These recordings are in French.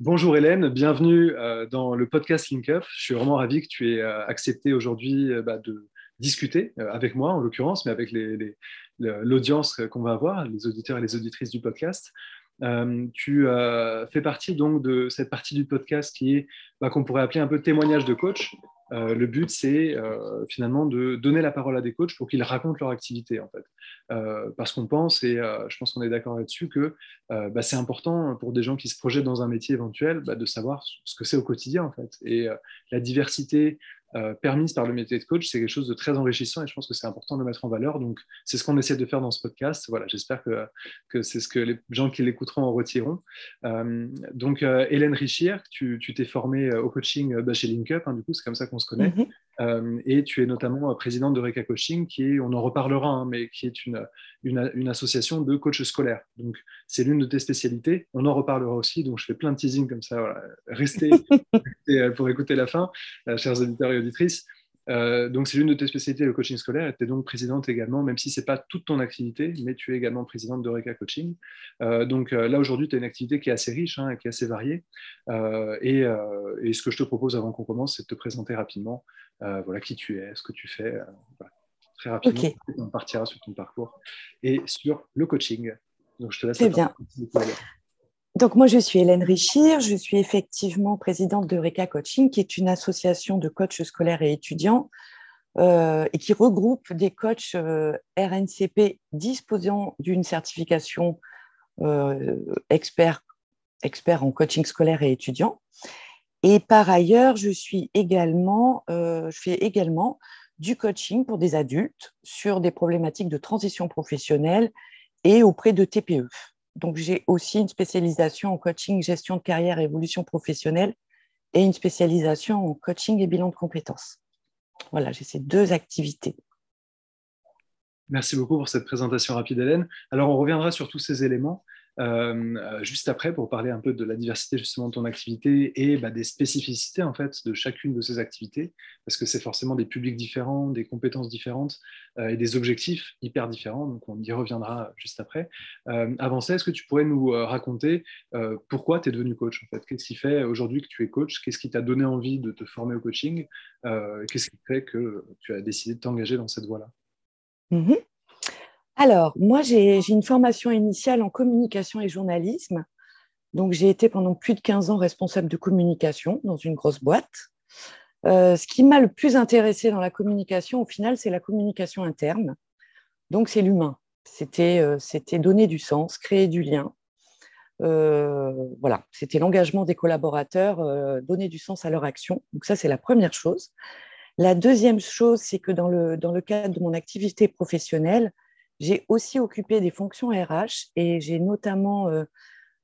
Bonjour Hélène, bienvenue euh, dans le podcast Link Up. Je suis vraiment ravi que tu aies euh, accepté aujourd'hui euh, bah, de discuter avec moi en l'occurrence, mais avec l'audience qu'on va avoir, les auditeurs et les auditrices du podcast. tu fais partie donc de cette partie du podcast qui est bah, qu'on pourrait appeler un peu témoignage de coach. Euh, le but, c'est euh, finalement de donner la parole à des coachs pour qu'ils racontent leur activité, en fait. Euh, parce qu'on pense, et je pense qu'on est d'accord là-dessus, que bah, c'est important pour des gens qui se projettent dans un métier éventuel bah, de savoir ce que c'est au quotidien, en fait. Et la diversité euh, permise par le métier de coach, c'est quelque chose de très enrichissant et je pense que c'est important de le mettre en valeur. Donc, c'est ce qu'on essaie de faire dans ce podcast. Voilà, j'espère que, c'est ce que les gens qui l'écouteront en retireront. Euh, donc, euh, Hélène Richir, tu t'es formée au coaching bah, chez LinkUp, hein, du coup, c'est comme ça qu'on se connaît. Mhm. Euh, et tu es notamment présidente de Reka Coaching, qui est, on en reparlera, hein, mais qui est une, une, association de coachs scolaires. Donc, c'est l'une de tes spécialités. On en reparlera aussi. Donc, je fais plein de teasing comme ça. Restez, euh, pour écouter la fin, euh, chers auditeurs et auditrices. Euh, donc, c'est l'une de tes spécialités, le coaching scolaire. Tu es donc présidente également, même si ce n'est pas toute ton activité, mais tu es également présidente de Reka Coaching. Euh, donc euh, là, aujourd'hui, tu as une activité qui est assez riche hein, et qui est assez variée. Et, et, ce que je te propose avant qu'on commence, c'est de te présenter rapidement voilà, qui tu es, ce que tu fais. Très rapidement, on partira sur ton parcours et sur le coaching. Donc, je te laisse. Très bien. Donc moi, je suis Hélène Richir, je suis effectivement présidente de RECA Coaching, qui est une association de coachs scolaires et étudiants euh, et qui regroupe des coachs euh, RNCP disposant d'une certification euh, expert, expert en coaching scolaire et étudiant. Et par ailleurs, je suis également, je fais également du coaching pour des adultes sur des problématiques de transition professionnelle et auprès de TPE. Donc, j'ai aussi une spécialisation en coaching, gestion de carrière, évolution professionnelle et une spécialisation en coaching et bilan de compétences. Voilà, j'ai ces deux activités. Merci beaucoup pour cette présentation rapide, Hélène. Alors, on reviendra sur tous ces éléments. Euh, juste après pour parler un peu de la diversité justement de ton activité et bah, des spécificités en fait de chacune de ces activités parce que c'est forcément des publics différents, des compétences différentes euh, et des objectifs hyper différents donc on y reviendra juste après. Euh, avant ça, est-ce que tu pourrais nous raconter pourquoi tu es devenu coach en fait? Qu'est-ce qui fait aujourd'hui que tu es coach? Qu'est-ce qui t'a donné envie de te former au coaching? Qu'est-ce qui fait que tu as décidé de t'engager dans cette voie-là? Mmh alors, moi, j'ai une formation initiale en communication et journalisme. Donc, j'ai été pendant plus de 15 ans responsable de communication dans une grosse boîte. Euh, ce qui m'a le plus intéressé dans la communication, au final, c'est la communication interne. Donc, c'est l'humain. C'était euh, donner du sens, créer du lien. Euh, voilà, c'était l'engagement des collaborateurs, donner du sens à leur action. Donc, ça, c'est la première chose. La deuxième chose, c'est que dans le, dans le cadre de mon activité professionnelle, j'ai aussi occupé des fonctions RH et j'ai notamment euh,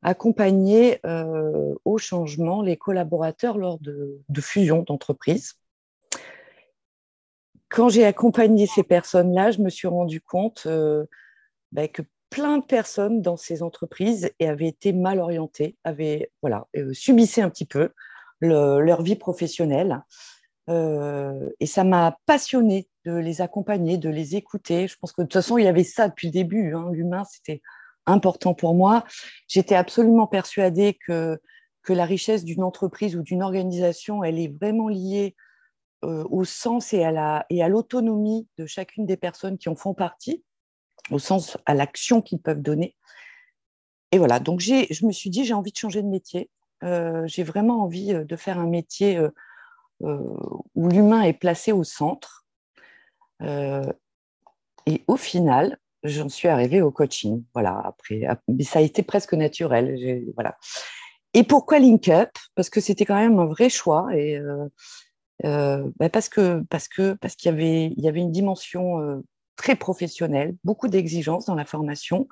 accompagné euh, au changement les collaborateurs lors de, fusions d'entreprises. Quand j'ai accompagné ces personnes-là, je me suis rendu compte euh, bah, que plein de personnes dans ces entreprises avaient été mal orientées, avaient voilà, subissaient un petit peu leur vie professionnelle. Et ça m'a passionnée de les accompagner, de les écouter. Je pense que de toute façon, il y avait ça depuis le début. Hein. L'humain, c'était important pour moi. J'étais absolument persuadée que, que la richesse d'une entreprise ou d'une organisation, elle est vraiment liée euh, au sens et à l'autonomie de chacune des personnes qui en font partie, au sens à l'action qu'ils peuvent donner. Et voilà, donc je me suis dit, j'ai envie de changer de métier. Euh, j'ai vraiment envie euh, de faire un métier où l'humain est placé au centre euh, et au final, j'en suis arrivée au coaching. Voilà, après, mais ça a été presque naturel. Voilà. Et pourquoi Link Up? Parce que c'était quand même un vrai choix et euh, euh, bah, parce que parce que parce qu'il y avait y avait une dimension très professionnelle, beaucoup d'exigences dans la formation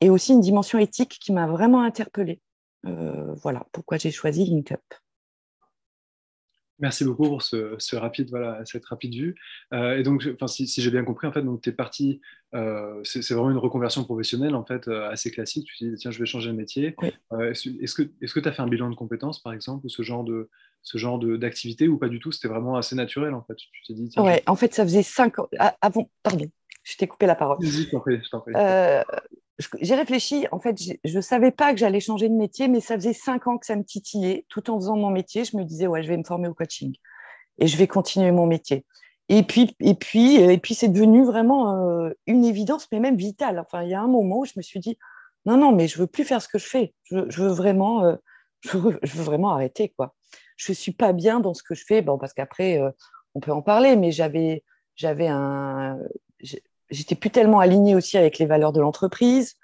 et aussi une dimension éthique qui m'a vraiment interpellée. voilà pourquoi j'ai choisi Link Up. Merci beaucoup pour ce, rapide, voilà, cette rapide vue. Euh, et donc, enfin, si, j'ai bien compris, en fait, donc tu es parti, euh, c'est vraiment une reconversion professionnelle en fait euh, assez classique. Tu te dis tiens, je vais changer de métier. est-ce que est-ce que tu as fait un bilan de compétences par exemple ou ce genre de ce genre d'activité ou pas du tout? C'était vraiment assez naturel en fait. Tu t'es dit. ouais, en fait, ça faisait cinq ans. Ah, avant, pardon, je t'ai coupé la parole. Vas-y, je t'en prie. J'ai réfléchi. En fait, je ne savais pas que j'allais changer de métier, mais ça faisait cinq ans que ça me titillait. Tout en faisant mon métier, je me disais, ouais, je vais me former au coaching et je vais continuer mon métier. Et puis, et puis, et puis c'est devenu vraiment euh, une évidence, mais même vitale. Enfin, il y a un moment où je me suis dit, non, non, mais je veux plus faire ce que je fais. Je, veux vraiment, euh, je, veux, vraiment arrêter, quoi. Je suis pas bien dans ce que je fais. Bon, parce qu'après, euh, on peut en parler, mais j'avais un, j'étais plus tellement alignée aussi avec les valeurs de l'entreprise.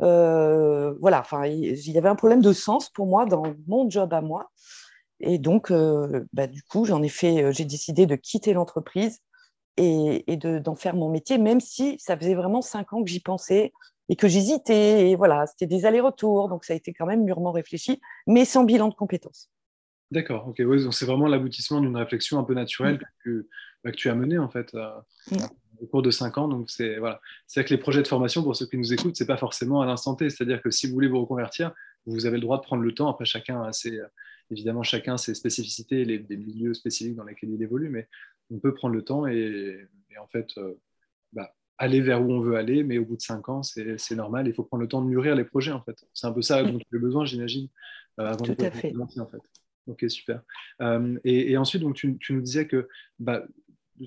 Euh, voilà, enfin, il y avait un problème de sens pour moi dans mon job à moi. Et donc, euh, bah, du coup, j'en ai fait, euh, j'ai décidé de quitter l'entreprise et, d'en faire mon métier, même si ça faisait vraiment cinq ans que j'y pensais et que j'hésitais. Et voilà, c'était des allers-retours, donc ça a été quand même mûrement réfléchi, mais sans bilan de compétences. D'accord, ok, donc c'est vraiment l'aboutissement d'une réflexion un peu naturelle mm. que, bah, que, tu as menée en fait. Mm au cours de cinq ans. Donc, c'est voilà. vrai que les projets de formation, pour ceux qui nous écoutent, c'est pas forcément à l'instant T. C'est-à-dire que si vous voulez vous reconvertir, vous avez le droit de prendre le temps. Après, chacun a ses, évidemment, chacun ses spécificités, les, milieux spécifiques dans lesquels il évolue, mais on peut prendre le temps et, en fait, euh, bah, aller vers où on veut aller. Mais au bout de cinq ans, c'est normal. Il faut prendre le temps de mûrir les projets, en fait. C'est un peu ça dont tu as besoin, j'imagine, euh, avant Tout de à fait. en fait. Ok, super. Euh, et, ensuite, donc, tu, tu, nous disais que bah,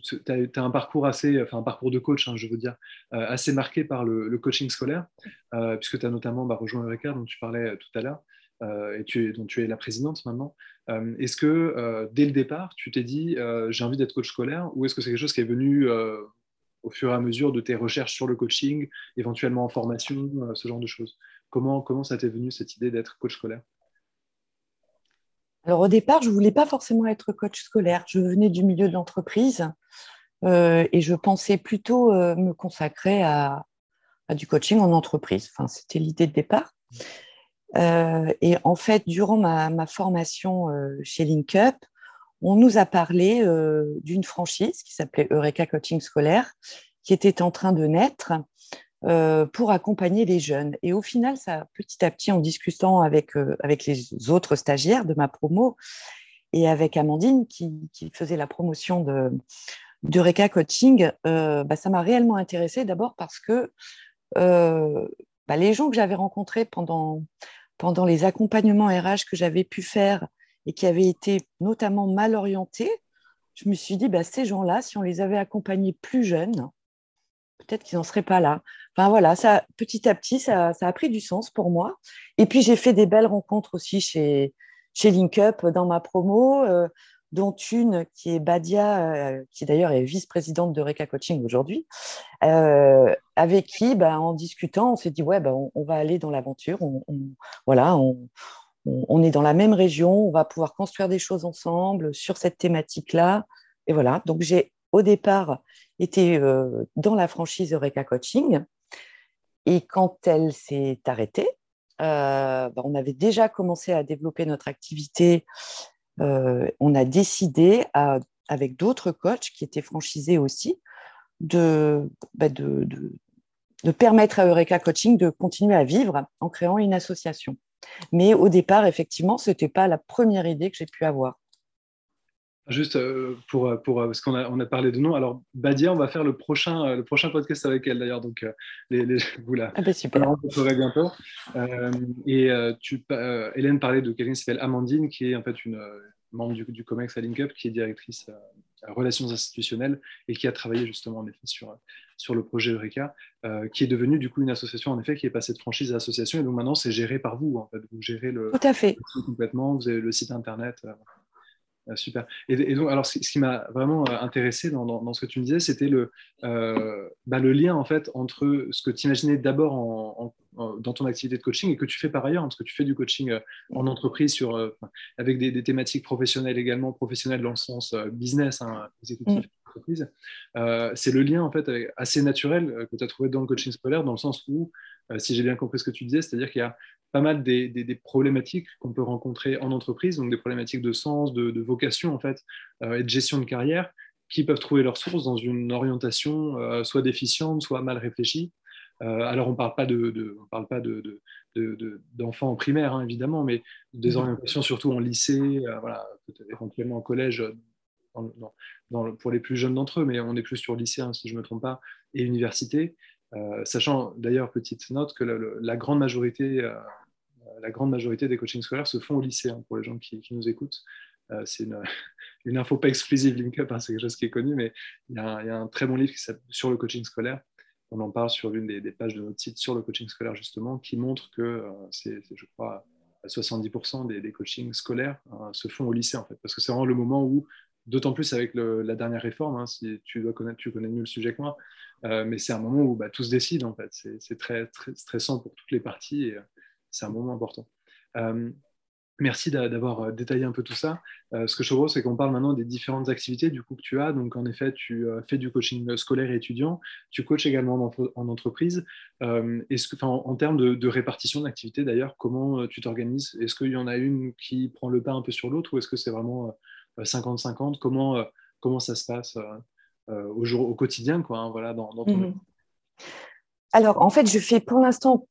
tu as, un parcours assez, enfin un parcours de coach, hein, je veux dire, euh, assez marqué par le, coaching scolaire, euh, puisque tu as notamment bah, rejoint Eureka, dont tu parlais euh, tout à l'heure, et dont tu es la présidente maintenant. est-ce que dès le départ, tu t'es dit, j'ai envie d'être coach scolaire, ou est-ce que c'est quelque chose qui est venu au fur et à mesure de tes recherches sur le coaching, éventuellement en formation, ce genre de choses? Comment, comment ça t'est venu cette idée d'être coach scolaire? Alors au départ, je ne voulais pas forcément être coach scolaire. Je venais du milieu de l'entreprise euh, et je pensais plutôt euh, me consacrer à, du coaching en entreprise. C'était l'idée de départ. Euh, et en fait, durant ma, formation chez LinkUp, on nous a parlé d'une franchise qui s'appelait Eureka Coaching Scolaire, qui était en train de naître euh, pour accompagner les jeunes. Et au final, ça, petit à petit, en discutant avec, euh, avec les autres stagiaires de ma promo et avec Amandine qui, faisait la promotion de, de Reka Coaching, euh, bah, ça m'a réellement intéressée d'abord parce que bah, les gens que j'avais rencontrés pendant, pendant les accompagnements RH que j'avais pu faire et qui avaient été notamment mal orientés, je me suis dit, bah, ces gens-là, si on les avait accompagnés plus jeunes, peut-être qu'ils n'en seraient pas là. Enfin voilà, ça, petit à petit, ça, a pris du sens pour moi. Et puis j'ai fait des belles rencontres aussi chez, chez LinkUp dans ma promo, euh, dont une qui est Badia, euh, qui d'ailleurs est vice-présidente de Reka Coaching aujourd'hui, euh, avec qui, bah, en discutant, on s'est dit ouais, bah, on, va aller dans l'aventure. voilà, on, est dans la même région, on va pouvoir construire des choses ensemble sur cette thématique-là. Et voilà, donc j'ai au départ était euh, dans la franchise Eureka Coaching. Et quand elle s'est arrêtée, euh, bah, on avait déjà commencé à développer notre activité. Euh, on a décidé, avec d'autres coachs qui étaient franchisés aussi, bah, de, de, permettre à Eureka Coaching de continuer à vivre en créant une association. Mais au départ, effectivement, ce n'était pas la première idée que j'ai pu avoir. Juste euh, pour, pour parce qu'on a, on a parlé de nom. Alors, Badia, on va faire le prochain, euh, le prochain podcast avec elle d'ailleurs. Donc, euh, les, les, vous la ah bah super. bientôt. et tu, Hélène parlait de quelqu'un qui s'appelle Amandine, qui est en fait une membre du, du COMEX à LinkUp, qui est directrice relations institutionnelles et qui a travaillé justement en effet sur, sur le projet Eureka, qui est devenu du coup une association en effet qui est passée de franchise à association. Et donc maintenant, c'est géré par vous. En fait. Vous gérez le, Tout à fait. complètement. Vous avez le site internet. Super. Et, donc, alors, ce, qui m'a vraiment euh, intéressé dans, ce que tu me disais, c'était le, euh, bah, le lien en fait entre ce que tu imaginais d'abord en, dans ton activité de coaching et que tu fais par ailleurs, parce que tu fais du coaching euh, en entreprise sur, avec des, thématiques professionnelles également, professionnelles dans le sens business, hein, exécutif. Mm. c'est le lien en fait assez naturel que tu as trouvé dans le coaching scolaire, dans le sens où, si j'ai bien compris ce que tu disais, c'est-à-dire qu'il y a pas mal des, problématiques qu'on peut rencontrer en entreprise, donc des problématiques de sens, de, vocation en fait, euh, et de gestion de carrière, qui peuvent trouver leur source dans une orientation euh, soit déficiente, soit mal réfléchie. Euh, alors on ne parle pas de, on parle pas de, d'enfants en primaire, hein, évidemment, mais des mmh. orientations surtout en lycée, voilà, éventuellement en collège, pour les plus jeunes d'entre eux, mais on est plus sur lycée, hein, si je ne me trompe pas, et université. Sachant d'ailleurs, petite note, que la, grande majorité, la grande majorité des coachings scolaires se font au lycée, hein, pour les gens qui, nous écoutent. c'est une, info pas exclusive LinkUp, hein, c'est quelque chose qui est connu, mais il y, a un, très bon livre qui sur le coaching scolaire. On en parle sur l'une des, pages de notre site sur le coaching scolaire, justement, qui montre que c'est, je crois, 70% des, des, coachings scolaires se font au lycée, en fait, parce que c'est vraiment le moment où D'autant plus avec la dernière réforme, hein, si tu dois connaître, tu connais mieux le sujet que moi, euh, mais c'est un moment où bah, tout se décide en fait. C'est très, stressant pour toutes les parties et euh, c'est un moment important. Euh, merci d'avoir détaillé un peu tout ça. ce que je propose, c'est qu'on parle maintenant des différentes activités du coup que tu as. Donc en effet, tu fais du coaching scolaire et étudiant, tu coaches également en, entreprise. en, termes de, répartition d'activités d'ailleurs, comment tu t'organises? Est-ce qu'il y en a une qui prend le pas un peu sur l'autre ou est-ce que c'est vraiment 50-50 comment, ça se passe au, jour, au quotidien quoi, hein, voilà, dans, ton mhm. Alors, en fait, je fais pour l'instant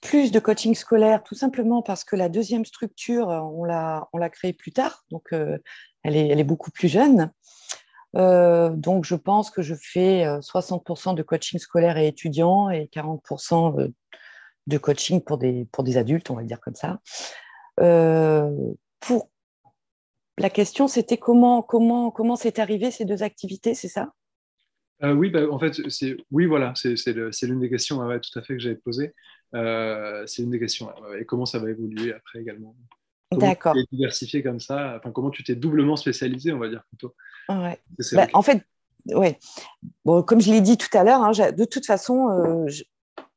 plus de coaching scolaire, tout simplement parce que la deuxième structure, on l'a, on l'a créée plus tard, donc elle, est, elle est beaucoup plus jeune. donc, je pense que je fais 60% de coaching scolaire et étudiant et 40% de coaching pour des, pour des adultes, on va dire comme ça. pour la question, c'était comment comment comment c'est arrivé ces deux activités, c'est ça? Euh, Oui, bah, en fait, c'est oui, voilà, c'est l'une des questions tout à fait que j'avais posées. Euh, c'est une des questions. et comment ça va évoluer après également? D'accord. Tu diversifié comme ça? Enfin, comment tu t'es doublement spécialisé, on va dire plutôt. Ouais. Bah, en fait, ouais. Bon, comme je l'ai dit tout à l'heure, hein, de toute façon, euh,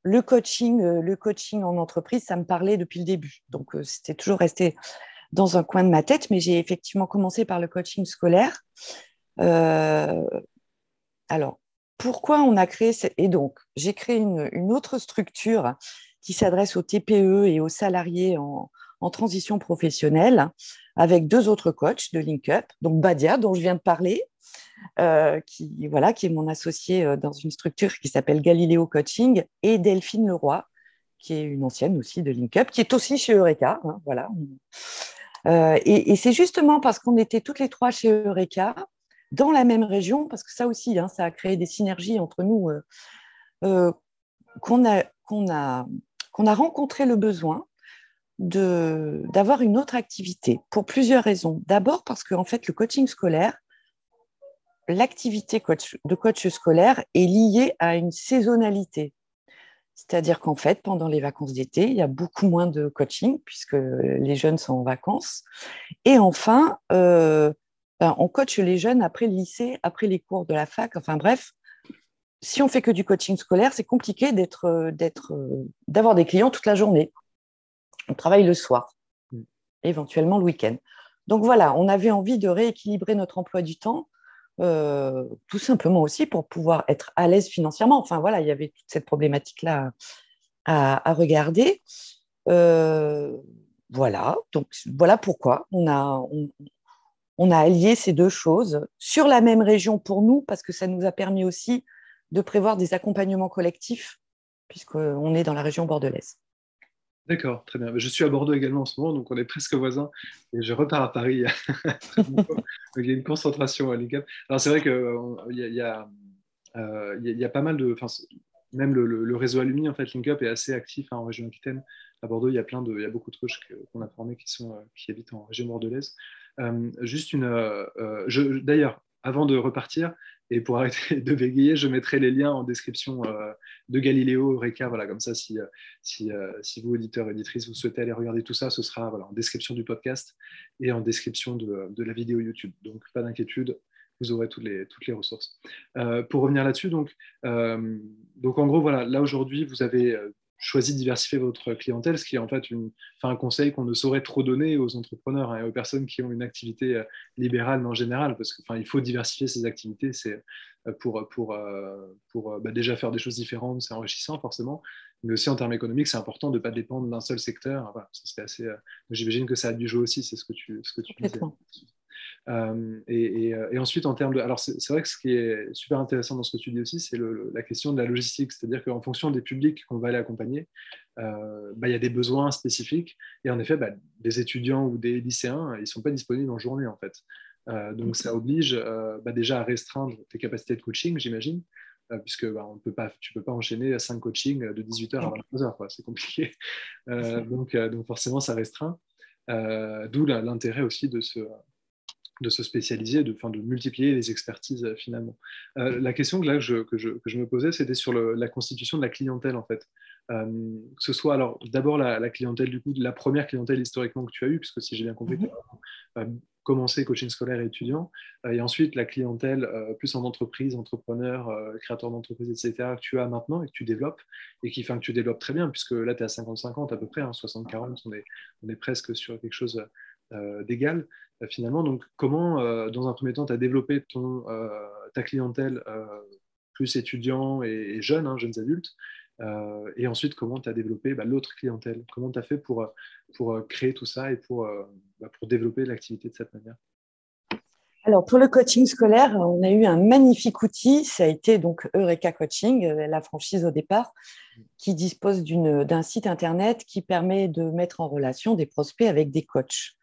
le coaching, le coaching en entreprise, ça me parlait depuis le début. Donc, c'était toujours resté dans un coin de ma tête, mais j'ai effectivement commencé par le coaching scolaire. Euh, alors, pourquoi on a créé Et donc, j'ai créé une, autre structure qui s'adresse aux TPE et aux salariés en, transition professionnelle avec deux autres coachs de LinkUp, donc Badia, dont je viens de parler, euh, qui, voilà, qui est mon associé euh, dans une structure qui s'appelle Galileo Coaching, et Delphine Leroy, qui est une ancienne aussi de LinkUp, qui est aussi chez Eureka. Hein, voilà. Euh, et, c'est justement parce qu'on était toutes les trois chez Eureka, dans la même région, parce que ça aussi, hein, ça a créé des synergies entre nous, euh, euh, qu'on a, rencontré le besoin d'avoir une autre activité pour plusieurs raisons. D'abord parce qu'en fait, le coaching scolaire, l'activité de coach scolaire est liée à une saisonnalité. C'est-à-dire qu'en fait, pendant les vacances d'été, il y a beaucoup moins de coaching puisque les jeunes sont en vacances. Et enfin, euh, ben, on coach les jeunes après le lycée, après les cours de la fac. Enfin bref, si on fait que du coaching scolaire, c'est compliqué d'être, d'être, d'avoir des clients toute la journée. On travaille le soir, mm. éventuellement le week-end. Donc voilà, on avait envie de rééquilibrer notre emploi du temps euh, tout simplement aussi pour pouvoir être à l'aise financièrement. Enfin voilà, il y avait toute cette problématique-là à, regarder. Euh, voilà, donc voilà pourquoi on a, on, a allié ces deux choses sur la même région pour nous, parce que ça nous a permis aussi de prévoir des accompagnements collectifs, puisqu'on est dans la région bordelaise. D'accord, très bien. Je suis à Bordeaux également en ce moment, donc on est presque voisins. Et je repars à Paris. il y a une concentration à l'ICAP. Alors c'est vrai qu'il euh, y, euh, a pas mal de. Même le, réseau Alumni, en fait, LinkUp est assez actif hein, en région Aquitaine. À Bordeaux, il y a plein de, il y a beaucoup de coachs qu'on a formés euh, qui habitent en région bordelaise. juste une, d'ailleurs, avant de repartir, et pour arrêter de bégayer, je mettrai les liens en description euh, de Galiléo, Eureka. Voilà, comme ça, si, euh, euh, si, vous, auditeurs, éditrices, vous souhaitez aller regarder tout ça, ce sera voilà, en description du podcast et en description de, de la vidéo YouTube. Donc, pas d'inquiétude, vous aurez toutes les, toutes les ressources. pour revenir là-dessus, donc, donc, en gros, voilà, là aujourd'hui, vous avez choisi de diversifier votre clientèle, ce qui est en fait une, un conseil qu'on ne saurait trop donner aux entrepreneurs hein, et aux personnes qui ont une activité euh, libérale en général, parce qu'il faut diversifier ses activités, c'est euh, pour, pour, euh, pour bah, déjà faire des choses différentes, c'est enrichissant forcément, mais aussi en termes économiques, c'est important de ne pas dépendre d'un seul secteur. J'imagine que ça a dû jouer aussi, c'est ce que tu, ce que tu disais. Euh, euh, et, ensuite, en termes de. Alors, c'est vrai que ce qui est super intéressant dans ce que tu dis aussi, c'est la question de la logistique. C'est-à-dire qu'en fonction des publics qu'on va aller accompagner, euh, bah, il y a des besoins spécifiques. Et en effet, bah, des étudiants ou des lycéens, ils ne sont pas disponibles en journée, en fait. donc, ça oblige bah, déjà à restreindre tes capacités de coaching, j'imagine. puisque on peut pas, tu ne peux pas enchaîner 5 coachings de 18h à 23h, c'est compliqué. donc, donc forcément, ça restreint. D'où l'intérêt aussi de se, de se spécialiser, de, de multiplier les expertises finalement. la question que, là, je, que, je, que je me posais, c'était sur la constitution de la clientèle en fait. Euh, que ce soit alors d'abord la, clientèle du coup, la première clientèle historiquement que tu as eue, puisque si j'ai bien compris, tu as commencé coaching scolaire et étudiant, euh, et ensuite la clientèle euh, plus en entreprise, entrepreneur, créateur d'entreprise, etc., que tu as maintenant et que tu développes, et qui fait que tu développes très bien, puisque là tu es à 50-50 à peu près, 60-40, hein, on est, on est presque sur quelque chose d'égal finalement. Donc comment, dans un premier temps, tu as développé ton, ta clientèle plus étudiant et, jeune, hein, jeunes adultes, euh, et ensuite, comment tu as développé bah, l'autre clientèle? Comment tu as fait pour, pour euh, créer tout ça et pour, euh, bah, pour développer l'activité de cette manière? Alors, pour le coaching scolaire, on a eu un magnifique outil. Ça a été donc Eureka Coaching, la franchise au départ, qui dispose d'un site internet qui permet de mettre en relation des prospects avec des coachs.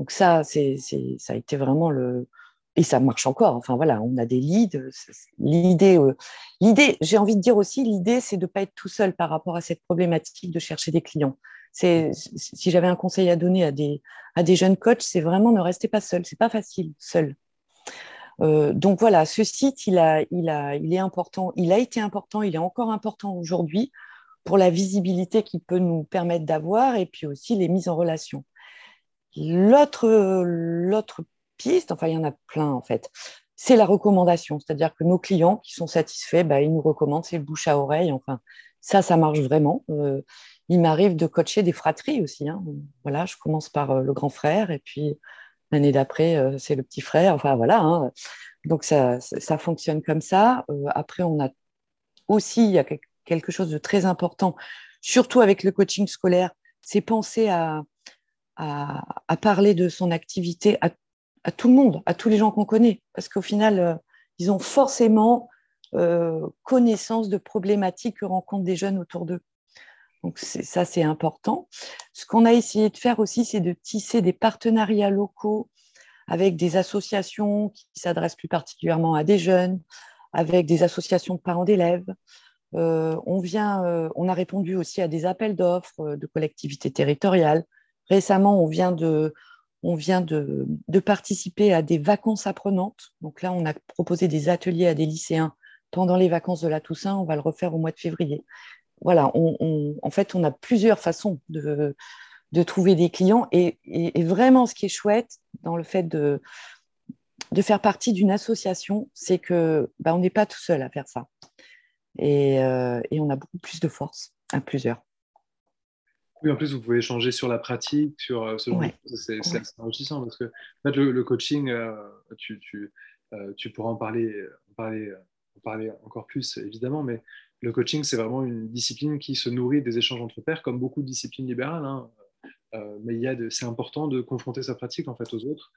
Donc, ça, ça a été vraiment le, et ça marche encore. Enfin voilà, on a des leads. L'idée, euh, l'idée, j'ai envie de dire aussi, l'idée, c'est de ne pas être tout seul par rapport à cette problématique de chercher des clients. C'est, si j'avais un conseil à donner à des, à des jeunes coachs, c'est vraiment ne restez pas seul. C'est pas facile seul. Euh, donc voilà, ce site, il, a, il, a, il est important. Il a été important. Il est encore important aujourd'hui pour la visibilité qu'il peut nous permettre d'avoir et puis aussi les mises en relation. L'autre, l'autre enfin il y en a plein en fait, c'est la recommandation. C'est-à-dire que nos clients qui sont satisfaits, bah, ils nous recommandent, c'est le bouche à oreille. Enfin, ça, ça marche vraiment. Euh, il m'arrive de coacher des fratries aussi. Hein. Je commence par euh, le grand frère et puis l'année d'après, euh, c'est le petit frère. Enfin voilà. Hein. Donc ça, ça, fonctionne comme ça. après, on a aussi, il y a quelque chose de très important, surtout avec le coaching scolaire, c'est penser à, à, parler de son activité à à tout le monde, à tous les gens qu'on connaît, parce qu'au final, euh, ils ont forcément euh, connaissance de problématiques que rencontrent des jeunes autour d'eux. Donc ça, c'est important. Ce qu'on a essayé de faire aussi, c'est de tisser des partenariats locaux avec des associations qui s'adressent plus particulièrement à des jeunes, avec des associations de parents d'élèves. Euh, on, vient, on a répondu aussi à des appels d'offres de collectivités territoriales. Récemment, on vient de participer à des vacances apprenantes. Donc là, on a proposé des ateliers à des lycéens pendant les vacances de la Toussaint. On va le refaire au mois de février. Voilà, en fait, on a plusieurs façons de, trouver des clients. Et, vraiment, ce qui est chouette dans le fait de, faire partie d'une association, c'est que bah, on n'est pas tout seul à faire ça. Et, euh, et on a beaucoup plus de force à plusieurs. Oui, en plus, vous pouvez échanger sur la pratique, sur euh, ce genre de choses. C'est assez enrichissant parce que en fait, le, coaching, euh, tu, tu, euh, tu, pourras en parler, en parler, en parler encore plus, évidemment, mais le coaching, c'est vraiment une discipline qui se nourrit des échanges entre pairs, comme beaucoup de disciplines libérales. Hein. mais c'est important de confronter sa pratique en fait aux autres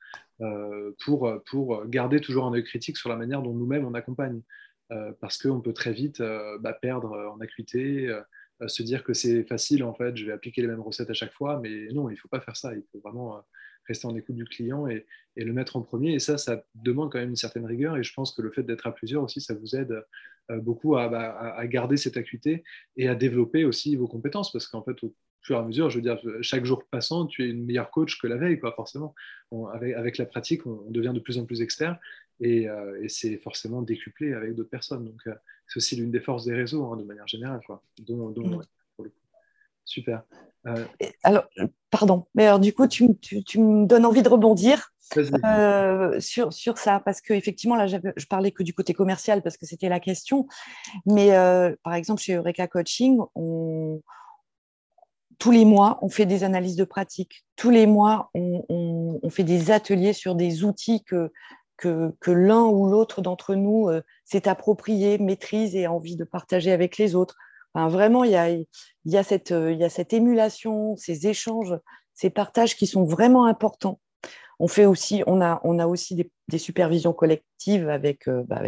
pour, pour garder toujours un œil critique sur la manière dont nous-mêmes on accompagne. parce qu'on peut très vite bah, perdre en acuité, se dire que c'est facile, en fait, je vais appliquer les mêmes recettes à chaque fois, mais non, il ne faut pas faire ça. Il faut vraiment euh, rester en écoute du client et, le mettre en premier. Et ça, ça demande quand même une certaine rigueur. Et je pense que le fait d'être à plusieurs aussi, ça vous aide euh, beaucoup bah, à, garder cette acuité et à développer aussi vos compétences. Parce qu'en fait, au fur et à mesure, je veux dire, chaque jour passant, tu es une meilleure coach que la veille, quoi, forcément. avec, la pratique, on, devient de plus en plus expert. Et, euh, c'est forcément décuplé avec d'autres personnes. Donc, c'est aussi l'une des forces des réseaux, hein, de manière générale. Quoi. Mm. Super. Euh, alors, pardon, mais alors du coup, tu, me donnes envie de rebondir euh, sur, sur ça, parce qu'effectivement, là, je parlais que du côté commercial, parce que c'était la question. Mais euh, par exemple, chez Eureka Coaching, on, tous les mois, on fait des analyses de pratique. Tous les mois, on, on fait des ateliers sur des outils que que, l'un ou l'autre d'entre nous euh, s'est approprié, maîtrise et a envie de partager avec les autres. vraiment, il y, a, il, y a cette, euh, il y a cette émulation, ces échanges, ces partages qui sont vraiment importants. On, fait aussi, on, a, aussi des, supervisions collectives avec, euh, bah,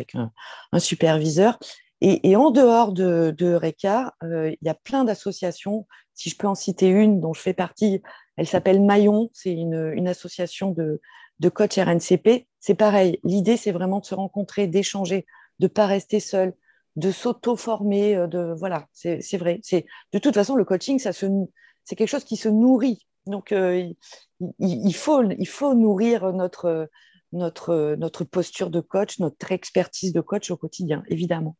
un, superviseur. Et, en dehors de, de il y a plein d'associations. Si je peux en citer une dont je fais partie, elle s'appelle Maillon. C'est une, association de, de coach RNCP, c'est pareil. L'idée, c'est vraiment de se rencontrer, d'échanger, de ne pas rester seul, de s'auto-former, de voilà, c'est vrai. C'est de toute façon le coaching, ça se, c'est quelque chose qui se nourrit. Donc il, il, faut, il faut nourrir notre notre notre posture de coach, notre expertise de coach au quotidien, évidemment.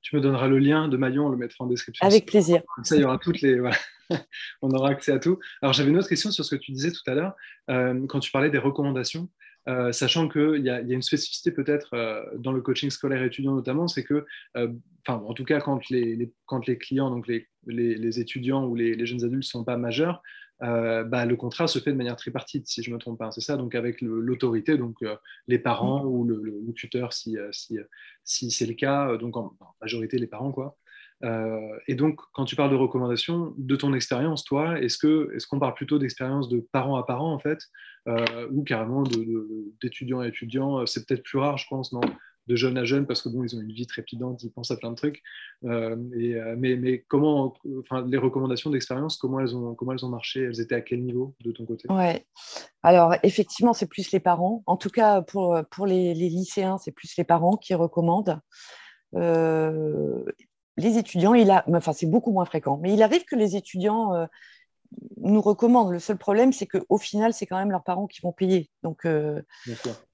Tu me donneras le lien de Maillon, on le mettra en description. Avec plaisir. Comme ça, il y aura toutes les. on aura accès à tout. Alors, j'avais une autre question sur ce que tu disais tout à l'heure, euh, quand tu parlais des recommandations. Euh, sachant qu'il y, a une spécificité peut-être euh, dans le coaching scolaire étudiant notamment, c'est que, enfin, en tout cas, quand les, quand les clients, donc les, les, étudiants ou les, jeunes adultes ne sont pas majeurs, euh, bah, le contrat se fait de manière tripartite, si je ne me trompe pas. C'est ça, donc avec l'autorité, donc euh, les parents ou le, tuteur, si, euh, si, si c'est le cas, donc en, majorité les parents, quoi. Et donc, quand tu parles de recommandations, de ton expérience, toi, est-ce qu'on est qu'on parle plutôt d'expérience de parent à parent, en fait, ou carrément d'étudiant à étudiant C'est peut-être plus rare, je pense, non de jeune à jeune parce que bon, ils ont une vie trépidante, ils pensent à plein de trucs. Euh, euh, mais, comment, enfin, les recommandations d'expérience, comment elles ont, comment elles ont marché Elles étaient à quel niveau de ton côté? Ouais. Alors effectivement, c'est plus les parents. En tout cas, pour, pour les, lycéens, c'est plus les parents qui recommandent. Euh, les étudiants, il a, enfin, c'est beaucoup moins fréquent, mais il arrive que les étudiants nous recommandent. Le seul problème, c'est qu'au final, c'est quand même leurs parents qui vont payer. Donc, euh,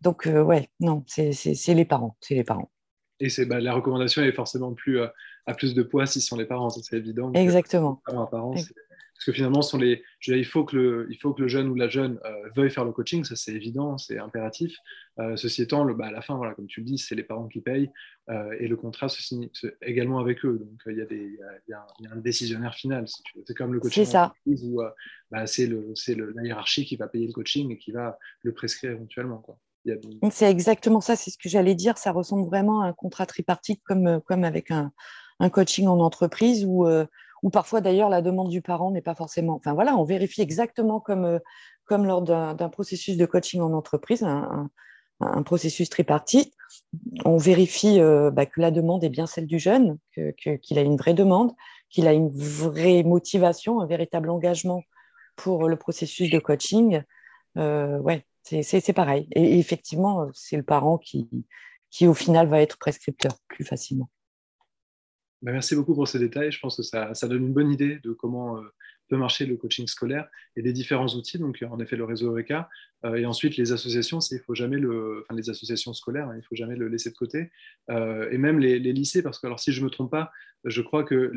donc euh, ouais, non, c'est les parents. C'est les parents. Et c'est bah, la recommandation est forcément plus, euh, à plus de poids si ce sont les parents, c'est évident. Exactement. Parce que finalement, sont les, il, faut que le, il faut que le jeune ou la jeune euh, veuille faire le coaching, ça c'est évident, c'est impératif. Euh, ceci étant, le, bah, à la fin, voilà, comme tu le dis, c'est les parents qui payent euh, et le contrat se signe également avec eux. Donc il y, a des, y, a, un décisionnaire final, si tu veux. C'est comme le coaching. C'est ça. Où bah, c'est la hiérarchie qui va payer le coaching et qui va le prescrire éventuellement. Quoi. C'est exactement ça, c'est ce que j'allais dire. Ça ressemble vraiment à un contrat tripartite comme, comme avec un, un coaching en entreprise où ou parfois d'ailleurs la demande du parent n'est pas forcément. Enfin voilà, on vérifie exactement comme, euh, comme lors d'un processus de coaching en entreprise, un, processus tripartite. On vérifie euh, bah, que la demande est bien celle du jeune, qu'il a une vraie demande, qu'il a une vraie motivation, un véritable engagement pour le processus de coaching. Euh, ouais, c'est pareil. Et, effectivement, c'est le parent qui, qui, au final, va être prescripteur plus facilement. Bah, merci beaucoup pour ces détails. Je pense que ça, donne une bonne idée de comment euh, peut marcher le coaching scolaire et des différents outils. Donc, en effet, le réseau Eureka. Euh, et ensuite, les associations, il faut jamais le, enfin, les associations scolaires, hein, il ne faut jamais le laisser de côté. Euh, et même les, lycées, parce que, alors, si je ne me trompe pas, je crois que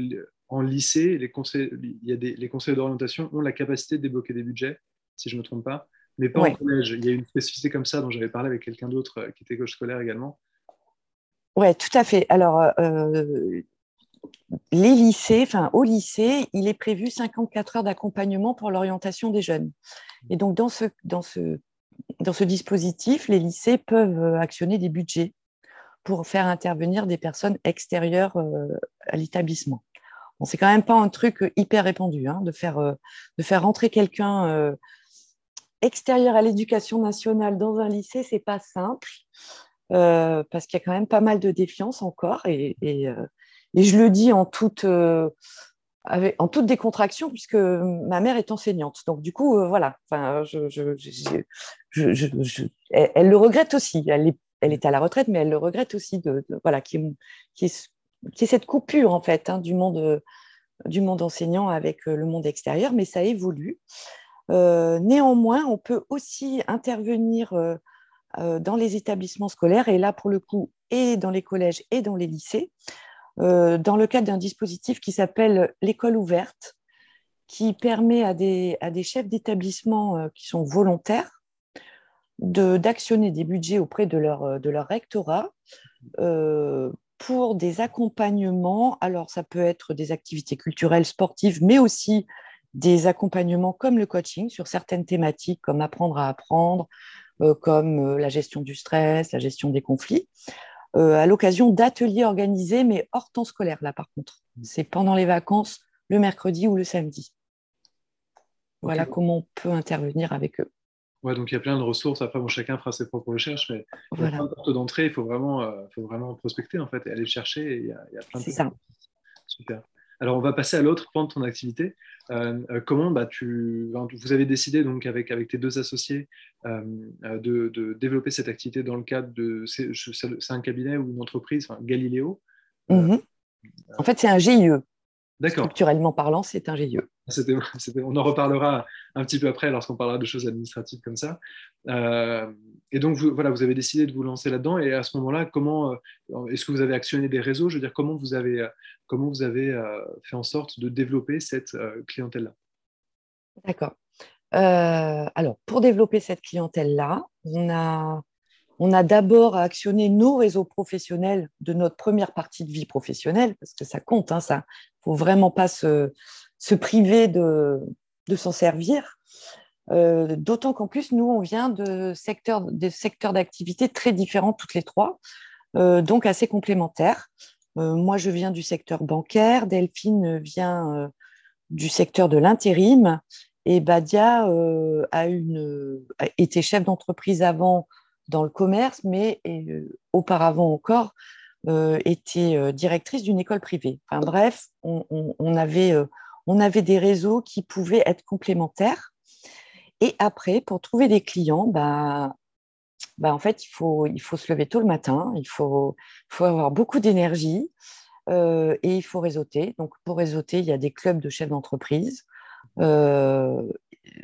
en lycée, les conseils, il y a des, les conseils d'orientation ont la capacité de débloquer des budgets, si je ne me trompe pas, mais pas en collège. Il y a une spécificité comme ça dont j'avais parlé avec quelqu'un d'autre qui était coach scolaire également. Oui, tout à fait. Alors, les lycées, enfin au lycée, il est prévu 54 heures d'accompagnement pour l'orientation des jeunes. Et donc dans ce, dans, ce, dans ce dispositif, les lycées peuvent euh, actionner des budgets pour faire intervenir des personnes extérieures euh, à l'établissement. Bon, c'est quand même pas un truc hyper répandu hein, de, faire, euh, de faire rentrer quelqu'un extérieur à l'éducation nationale dans un lycée, c'est pas simple. parce qu'il y a quand même pas mal de défiance encore et, et je le dis en toute, euh, en toute décontraction, puisque ma mère est enseignante. Donc, du coup, euh, voilà. Enfin, elle, le regrette aussi. Elle est, elle est à la retraite, mais elle le regrette aussi de, voilà, qui est, cette coupure, en fait, hein, du, monde, du monde enseignant avec euh, le monde extérieur, mais ça évolue. néanmoins, on peut aussi intervenir dans les établissements scolaires, et là, pour le coup, et dans les collèges et dans les lycées, dans le cadre d'un dispositif qui s'appelle l'école ouverte, qui permet à des, à des chefs d'établissement euh, qui sont volontaires d'actionner des budgets auprès de leur, euh, de leur rectorat pour des accompagnements. Alors, ça peut être des activités culturelles, sportives, mais aussi des accompagnements comme le coaching sur certaines thématiques, comme apprendre à apprendre, comme la gestion du stress, la gestion des conflits. Euh, à l'occasion d'ateliers organisés, mais hors temps scolaire, là, par contre. Mm. C'est pendant les vacances, le mercredi ou le samedi. Voilà comment on peut intervenir avec eux. Ouais, donc il y a plein de ressources. Après, bon, chacun fera ses propres recherches, mais voilà. porte d'entrée, il faut vraiment, euh, faut vraiment prospecter en fait et aller chercher. Il y, a, il y a plein de C'est ça. Super. Alors, on va passer à l'autre point de ton activité. Euh, euh, comment bah, tu, vous avez décidé donc avec, tes deux associés euh, de, développer cette activité dans le cadre de c'est un cabinet ou une entreprise, Galileo. Mhm. En fait, c'est un GIE. D'accord. Structurellement parlant, c'est un GIE. on en reparlera un petit peu après lorsqu'on parlera de choses administratives comme ça. Euh, et donc, vous, voilà, vous avez décidé de vous lancer là-dedans. Et à ce moment-là, comment euh, est-ce que vous avez actionné des réseaux? Je veux dire, comment vous avez, euh, comment vous avez fait en sorte de développer cette clientèle-là? D'accord. alors, pour développer cette clientèle-là, on a, on a d'abord actionné nos réseaux professionnels de notre première partie de vie professionnelle, parce que ça compte, hein, ça. faut vraiment pas se, priver de, s'en servir. Euh, d'autant qu'en plus, nous, on vient de secteurs, d'activité très différents, toutes les trois, euh, donc assez complémentaires. Euh, moi, je viens du secteur bancaire, Delphine vient du secteur de l'intérim, et Badia a, a été chef d'entreprise avant dans le commerce, mais auparavant encore était directrice d'une école privée. Enfin, bref, on, avait on avait des réseaux qui pouvaient être complémentaires. Et après, pour trouver des clients, bah, bah, en fait, il faut, il faut se lever tôt le matin, il faut, faut avoir beaucoup d'énergie euh, et il faut réseauter. Donc, pour réseauter, il y a des clubs de chefs d'entreprise.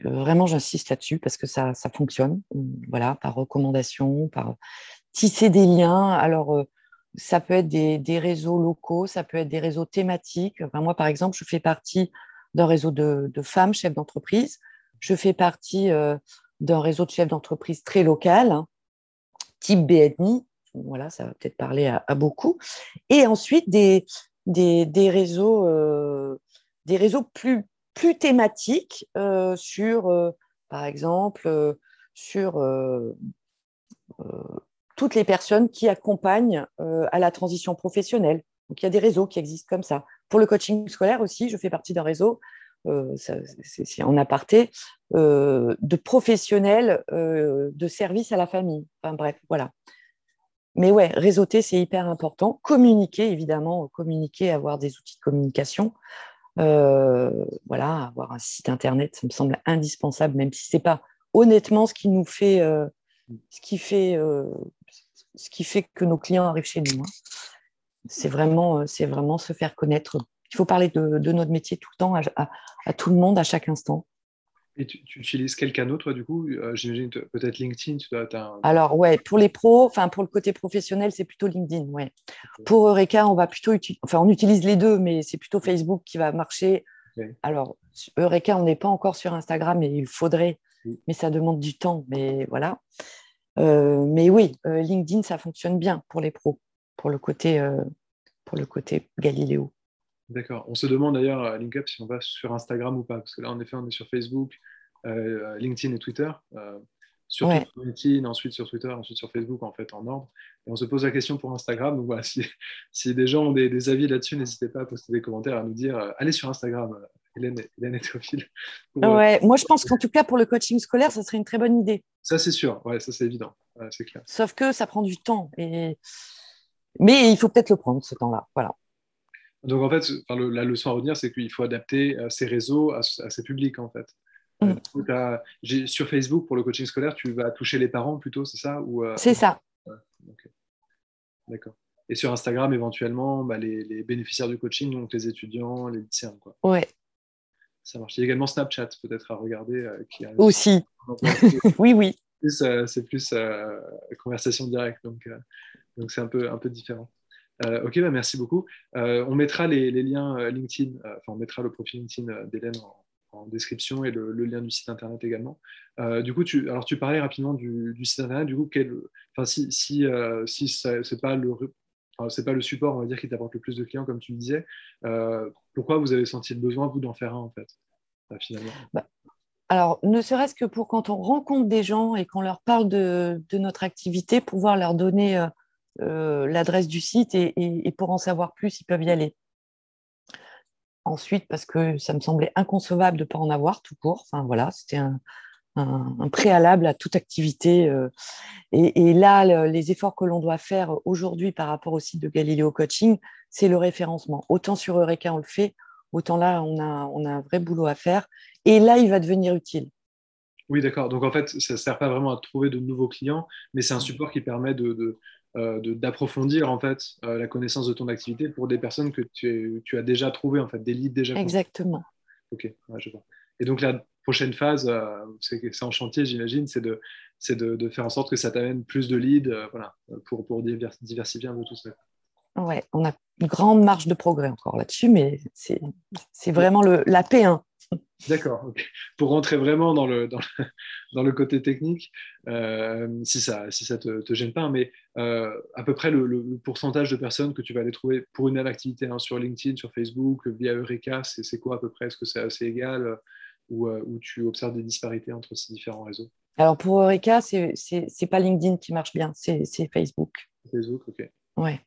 Euh, vraiment, j'insiste là-dessus parce que ça, ça fonctionne, voilà, par recommandation, par tisser des liens. Alors, euh, ça peut être des, réseaux locaux, ça peut être des réseaux thématiques. moi, par exemple, je fais partie d'un réseau de, femmes chefs d'entreprise. Je fais partie euh, d'un réseau de chefs d'entreprise très local, hein, type BNI. Voilà, ça va peut-être parler à, beaucoup. Et ensuite, des, des, réseaux, des réseaux plus, plus thématiques euh, sur, par exemple, sur toutes les personnes qui accompagnent euh, à la transition professionnelle. Donc, il y a des réseaux qui existent comme ça. Pour le coaching scolaire aussi, je fais partie d'un réseau, euh, c'est en aparté, euh, de professionnels de service à la famille. Bref, voilà. Mais ouais, réseauter, c'est hyper important. Communiquer, évidemment, communiquer, avoir des outils de communication. Voilà, avoir un site internet, ça me semble indispensable, même si ce n'est pas honnêtement ce qui nous fait, ce qui fait ce qui fait que nos clients arrivent chez nous. Hein. C'est vraiment, euh, c'est vraiment se faire connaître. Il faut parler de, notre métier tout le temps, à, tout le monde, à chaque instant. Et tu, utilises quel canal, toi, du coup? Euh, J'imagine peut-être LinkedIn. Tu dois, Alors, ouais, pour les pros, enfin, pour le côté professionnel, c'est plutôt LinkedIn, ouais. Pour Eureka, on va plutôt utiliser, enfin, on utilise les deux, mais c'est plutôt Facebook qui va marcher. Alors, Eureka, on n'est pas encore sur Instagram, mais il faudrait, mais ça demande du temps, mais voilà. Euh, mais oui, euh, LinkedIn, ça fonctionne bien pour les pros, pour le côté, pour le côté Galiléo. D'accord. On se demande d'ailleurs à LinkUp si on va sur Instagram ou pas, parce que là, en effet, on est sur Facebook, LinkedIn et Twitter. sur LinkedIn, ensuite sur Twitter, ensuite sur Facebook, en fait, en ordre. Et on se pose la question pour Instagram. Donc voilà, si, si des gens ont des, des avis là-dessus, n'hésitez pas à poster des commentaires, à nous dire allez sur Instagram, Hélène, Hélène euh, Ouais, moi, je pense qu'en tout cas, pour le coaching scolaire, ça serait une très bonne idée. Ça, c'est sûr. Ouais, ça, c'est évident. c'est clair. Sauf que ça prend du temps. Et... Mais il faut peut-être le prendre, ce temps-là. Voilà. Donc, en fait, la leçon à retenir, c'est qu'il faut adapter ses réseaux à, ses publics, en fait. Euh, mm. sur Facebook, pour le coaching scolaire, tu vas toucher les parents plutôt, c'est ça ou, C'est ça. D'accord. Et sur Instagram, éventuellement, bah, les, bénéficiaires du coaching, donc les étudiants, les lycéens. Quoi. Ouais, ça marche. Il y a également Snapchat, peut-être à regarder. Euh, qui Aussi. oui, oui. Euh, c'est plus euh, conversation directe, donc donc c'est un peu, un peu différent. Ok, bah, merci beaucoup. on mettra les, liens LinkedIn, enfin on mettra le profil LinkedIn d'Hélène en, description et le, lien du site internet également. du coup, tu, alors tu parlais rapidement du, site internet. Du coup, si, si, si c'est pas le le support, on va dire, qui t'apporte le plus de clients, comme tu me disais. Euh, pourquoi vous avez senti le besoin, vous, d'en faire un, en fait, euh, bah, Alors, ne serait-ce que pour quand on rencontre des gens et qu'on leur parle de, notre activité, pouvoir leur donner euh, l'adresse du site et, pour en savoir plus, ils peuvent y aller. Ensuite, parce que ça me semblait inconcevable de ne pas en avoir tout court. Enfin, voilà, c'était un, un, préalable à toute activité. Euh. Et, là, les efforts que l'on doit faire aujourd'hui par rapport au site de Galileo Coaching, c'est le référencement. Autant sur Eureka, on le fait, autant là, on a, on a un vrai boulot à faire. Et là, il va devenir utile. Oui, d'accord. Donc en fait, ça ne sert pas vraiment à trouver de nouveaux clients, mais c'est un support qui permet de, d'approfondir en fait la connaissance de ton activité pour des personnes que tu, tu as déjà trouvées, en fait, des leads déjà. Exactement. Ok, je vois. Et donc la prochaine phase, c'est en chantier, j'imagine, c'est de, de, de, faire en sorte que ça t'amène plus de leads voilà, pour, pour diversifier un peu tout ça. Ouais, on a une grande marge de progrès encore là-dessus, mais c'est vraiment le, la P1. D'accord. Pour rentrer vraiment dans le, dans le, côté technique, euh, si ça ne si ça te, gêne pas, mais euh, à peu près le, pourcentage de personnes que tu vas aller trouver pour une même activité hein, sur LinkedIn, sur Facebook, via Eureka, c'est quoi à peu près? Est-ce que c'est assez égal euh, ou, ou, tu observes des disparités entre ces différents réseaux? Alors pour Eureka, ce n'est pas LinkedIn qui marche bien, c'est Facebook. Facebook, ok. Ouais.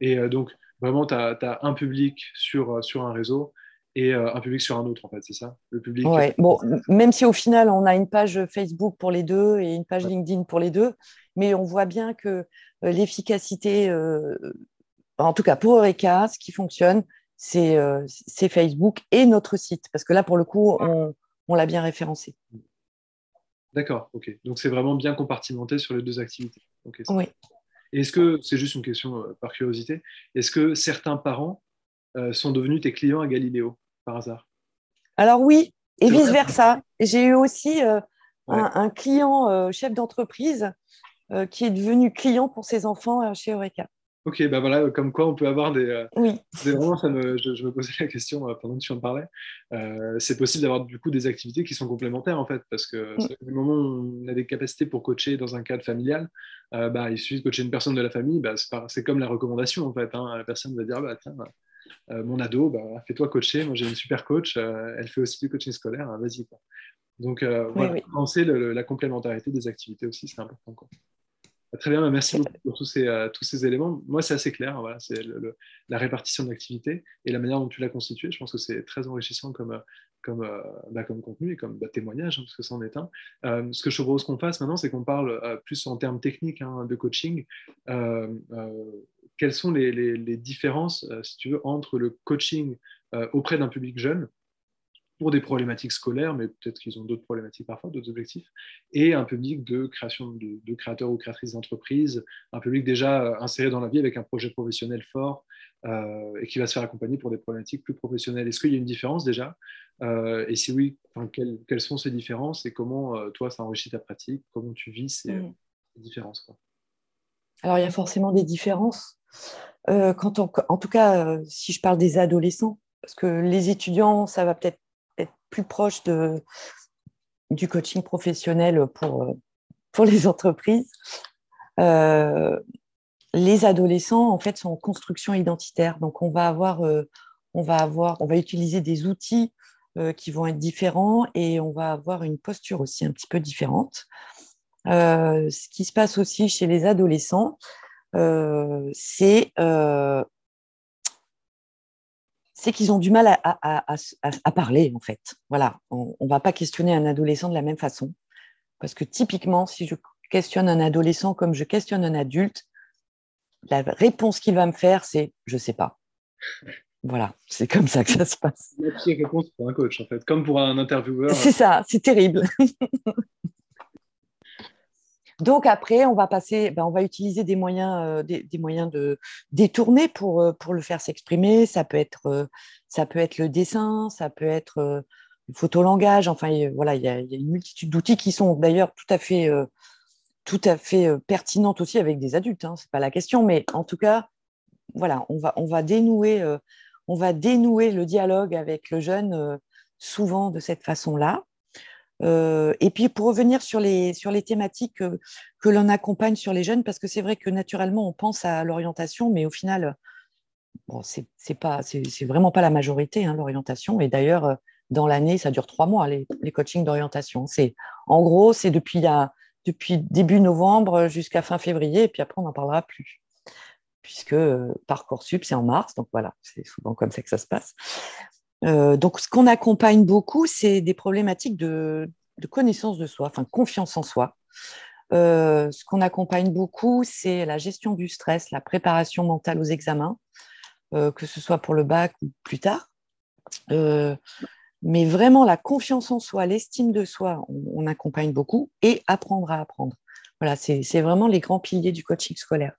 Et donc, vraiment, tu as, as, un public sur, sur un réseau et euh, un public sur un autre, en fait, c'est ça? Le public. Ouais. Bon, même si au final, on a une page Facebook pour les deux et une page LinkedIn pour les deux, mais on voit bien que euh, l'efficacité, euh, en tout cas pour Eureka, ce qui fonctionne, c'est Facebook et notre site, parce que là, pour le coup, on, on l'a bien référencé. D'accord, ok. Donc c'est vraiment bien compartimenté sur les deux activités. oui. Est-ce que, c'est juste une question par curiosité, est-ce que certains parents sont devenus tes clients à Galileo? Par hasard Alors oui, et vice-versa. J'ai eu aussi euh, un, client euh, chef d'entreprise euh, qui est devenu client pour ses enfants chez Eureka. Ok, bah voilà, comme quoi on peut avoir des. oui. Vraiment, ça me, je, me posais la question pendant que tu en parlais. c'est possible d'avoir du coup des activités qui sont complémentaires en fait, parce que du moment où on a des capacités pour coacher dans un cadre familial, bah, il suffit de coacher une personne de la famille, bah, c'est comme la recommandation en fait. Hein. La personne va dire, bah, tiens, euh, mon ado, bah, fais-toi coacher. Moi, j'ai une super coach. Euh, elle fait aussi du coaching scolaire. Hein, vas-y. Donc, euh, voilà, penser la complémentarité des activités aussi, c'est important. Très bien, bah, merci pour tous ces, tous ces éléments. Moi, c'est assez clair. Voilà, c'est la répartition d'activités et la manière dont tu l'as constituée. Je pense que c'est très enrichissant comme, comme, bah, comme contenu et comme témoignage, hein, parce que c'en est un. ce que je propose qu'on fasse maintenant, c'est qu'on parle plus en termes techniques hein, de coaching quelles sont les, différences, euh, si tu veux, entre le coaching euh, auprès d'un public jeune pour des problématiques scolaires, mais peut-être qu'ils ont d'autres problématiques parfois, d'autres objectifs, et un public de création de, créateurs ou créatrices d'entreprises, un public déjà euh, inséré dans la vie avec un projet professionnel fort et qui va se faire accompagner pour des problématiques plus professionnelles. Est-ce qu'il y a une différence déjà? Et si oui, quelles, sont ces différences et comment toi ça enrichit ta pratique? Comment tu vis ces, mmh. différences Alors il y a forcément des différences. Euh, quand en tout cas, euh, si je parle des adolescents, parce que les étudiants, ça va peut-être être plus proche de, du coaching professionnel pour, euh, pour les entreprises. les adolescents, en fait, sont en construction identitaire. Donc, on va avoir, on va avoir, on va utiliser des outils qui vont être différents et on va avoir une posture aussi un petit peu différente. ce qui se passe aussi chez les adolescents, euh, euh, c'est qu'ils ont du mal à, parler, en fait. Voilà, on ne va pas questionner un adolescent de la même façon. Parce que typiquement, si je questionne un adolescent comme je questionne un adulte, la réponse qu'il va me faire, c'est je ne sais pas. Voilà, c'est comme ça que ça se passe. La réponse pour un coach, en fait, comme pour un intervieweur. C'est ça, c'est terrible. Donc après, on va passer, ben, on va utiliser des moyens, euh, de détourner pour, euh, pour le faire s'exprimer. Ça peut être, euh, ça peut être le dessin, ça peut être le photolangage. Enfin, voilà, il y, a, une multitude d'outils qui sont d'ailleurs tout à fait, tout pertinentes aussi avec des adultes. Hein, c'est pas la question, mais en tout cas, voilà, on va dénouer le dialogue avec le jeune souvent de cette façon-là. Euh, et puis pour revenir sur les, sur les thématiques que, l'on accompagne sur les jeunes, parce que c'est vrai que naturellement on pense à l'orientation, mais au final, bon, c'est vraiment pas la majorité hein, l'orientation. Et d'ailleurs, dans l'année, ça dure trois mois les, les coachings d'orientation. En gros, c'est depuis, depuis début novembre jusqu'à fin février, et puis après on n'en parlera plus puisque euh, Parcoursup, c'est en mars, donc voilà, c'est souvent comme ça que ça se passe. Euh, donc, ce qu'on accompagne beaucoup, c'est des problématiques de, connaissance de soi, enfin confiance en soi. Euh, ce qu'on accompagne beaucoup, c'est la gestion du stress, la préparation mentale aux examens, euh, que ce soit pour le bac ou plus tard. mais vraiment, la confiance en soi, l'estime de soi, on, accompagne beaucoup et apprendre à apprendre. Voilà, c'est vraiment les grands piliers du coaching scolaire.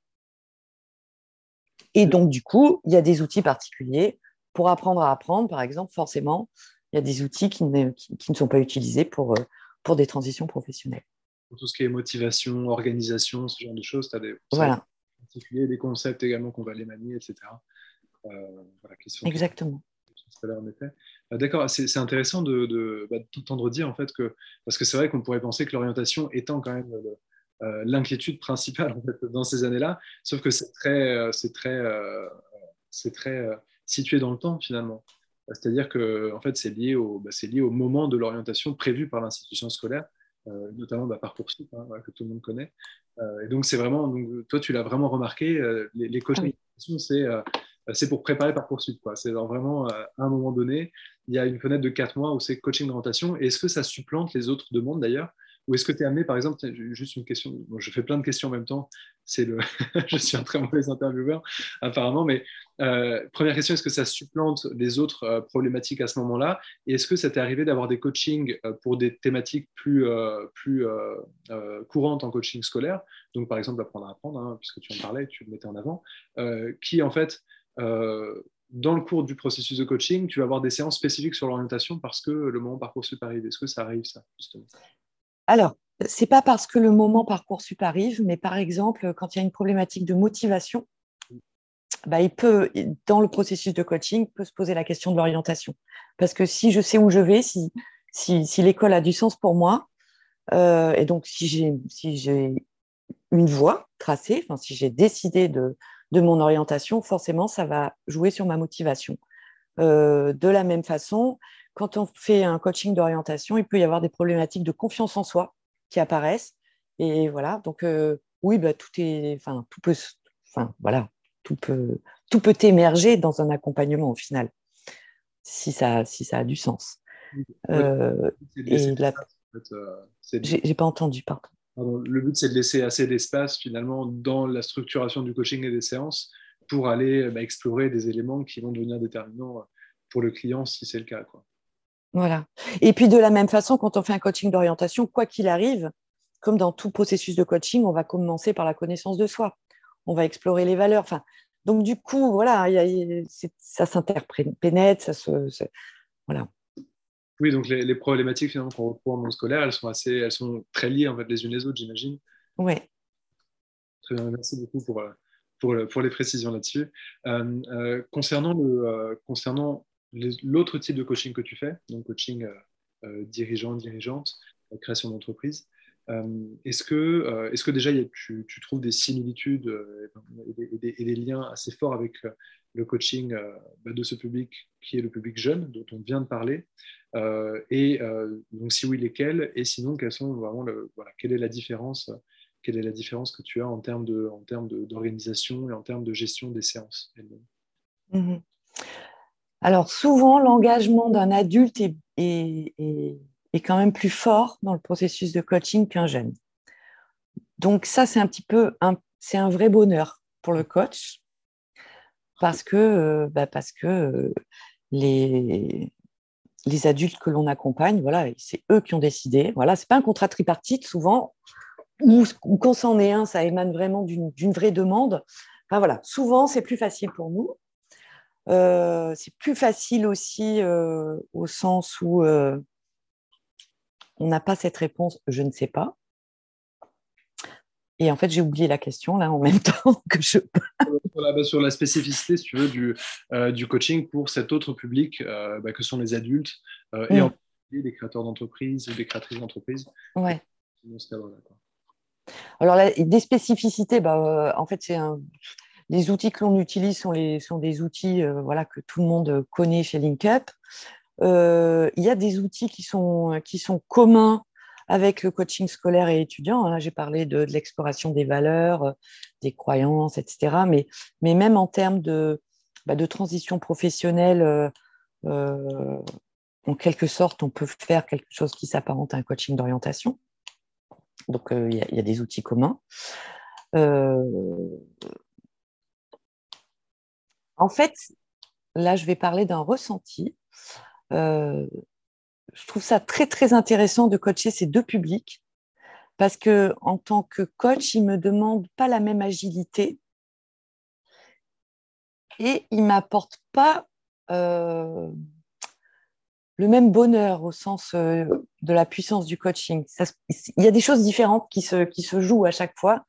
Et donc, du coup, il y a des outils particuliers pour apprendre à apprendre, par exemple, forcément, il y a des outils qui ne, qui, ne sont pas utilisés pour, pour des transitions professionnelles. Pour tout ce qui est motivation, organisation, ce genre de choses, tu as des, voilà. des concepts également qu'on va les manier, etc. voilà, Exactement. Euh, d'accord, c'est intéressant de, de, bah, t'entendre dire en fait que, parce que c'est vrai qu'on pourrait penser que l'orientation étant quand même euh, l'inquiétude principale en fait, dans ces années-là, sauf que c'est très, euh, c'est très, c'est très situé dans le temps finalement. C'est-à-dire que en fait, c'est lié, au, bah, lié au moment de l'orientation prévu par l'institution scolaire, notamment bah, Parcoursup, hein, que tout le monde connaît. et donc, c'est vraiment, donc, toi, tu l'as vraiment remarqué, les, les coachings, c'est euh, c'est pour préparer Parcoursup. C'est vraiment, euh, à un moment donné, il y a une fenêtre de 4 mois où c'est coaching d'orientation. Est-ce que ça supplante les autres demandes d'ailleurs? Ou est-ce que tu es amené, par exemple, juste une question, je fais plein de questions en même temps, c'est le, je suis un très mauvais intervieweur apparemment, mais euh, première question, est-ce que ça supplante les autres problématiques à ce moment-là? Et est-ce que ça t'est arrivé d'avoir des coachings pour des thématiques plus, plus courantes en coaching scolaire? Donc par exemple, apprendre à apprendre, hein, puisque tu en parlais, tu le mettais en avant, qui en fait euh, dans le cours du processus de coaching, tu vas avoir des séances spécifiques sur l'orientation parce que le moment Parcoursup arrive. Est-ce que ça arrive, ça, justement? Alors, c'est pas parce que le moment Parcoursup arrive, mais par exemple, quand il y a une problématique de motivation, bah, il peut, dans le processus de coaching, peut se poser la question de l'orientation. Parce que si je sais où je vais, si, l'école a du sens pour moi, euh, et donc si j'ai une voie tracée, si j'ai décidé de, de mon orientation, forcément, ça va jouer sur ma motivation. Euh, de la même façon, quand on fait un coaching d'orientation, il peut y avoir des problématiques de confiance en soi qui apparaissent. Et voilà, donc euh, oui, bah, tout est, enfin, tout peut, enfin, voilà, tout peut, tout peut émerger dans un accompagnement au final, si ça, si ça a du sens. Euh, et j'ai pas entendu, pardon le but, c'est de laisser assez d'espace finalement dans la structuration du coaching et des séances pour aller bah, explorer des éléments qui vont devenir déterminants pour le client si c'est le cas. Quoi. Voilà. Et puis de la même façon, quand on fait un coaching d'orientation, quoi qu'il arrive, comme dans tout processus de coaching, on va commencer par la connaissance de soi. On va explorer les valeurs. Enfin, donc du coup, voilà, ça s'interpénètre, ça se, voilà. Oui, donc les, problématiques finalement qu'on retrouve en monde scolaire, elles sont assez, elles sont très liées en fait les unes les autres, j'imagine. Oui. Très bien, merci beaucoup pour, euh, pour, pour les précisions là-dessus. Euh, euh, concernant le, concernant l'autre type de coaching que tu fais, donc coaching dirigeant, dirigeante, création d'entreprise, est-ce que, est que déjà tu, trouves des similitudes et des, liens assez forts avec le coaching bah, de ce public qui est le public jeune dont on vient de parler euh, et euh, donc, si oui, lesquels Et sinon, quelles sont vraiment voilà, quelle est la différence Quelle est la différence que tu as en termes d'organisation et en termes de gestion des séances. Alors, souvent, l'engagement d'un adulte est, quand même plus fort dans le processus de coaching qu'un jeune. Donc, ça, c'est un petit peu c'est un vrai bonheur pour le coach parce que, euh, bah les, les adultes que l'on accompagne, voilà, c'est eux qui ont décidé. Voilà, c'est pas un contrat tripartite souvent, ou, quand c'en est un, ça émane vraiment d'une vraie demande. Enfin voilà, souvent c'est plus facile pour nous. Euh, c'est plus facile aussi euh, au sens où euh, on n'a pas cette réponse, je ne sais pas. Et en fait, j'ai oublié la question là en même temps que je. Bah, sur la, spécificité, si tu veux, du, du coaching pour cet autre public bah, que sont les adultes et mm. en particulier les créateurs d'entreprise ou des créatrices d'entreprise. Ouais. Alors, des spécificités, bah, en fait, c'est un... les outils que l'on utilise sont, des outils voilà, que tout le monde connaît chez LinkUp. Il y a des outils qui sont, communs avec le coaching scolaire et étudiant. Hein, j'ai parlé de, l'exploration des valeurs, euh, des croyances, etc. Mais, même en termes de, bah, transition professionnelle, euh, euh, en quelque sorte, on peut faire quelque chose qui s'apparente à un coaching d'orientation. Donc, il y, a des outils communs. En fait, là, je vais parler d'un ressenti je trouve ça très, très intéressant de coacher ces deux publics parce que en tant que coach, ils me demandent pas la même agilité et il ne m'apporte pas euh, le même bonheur au sens euh, de la puissance du coaching. il y a des choses différentes qui se, qui se jouent à chaque fois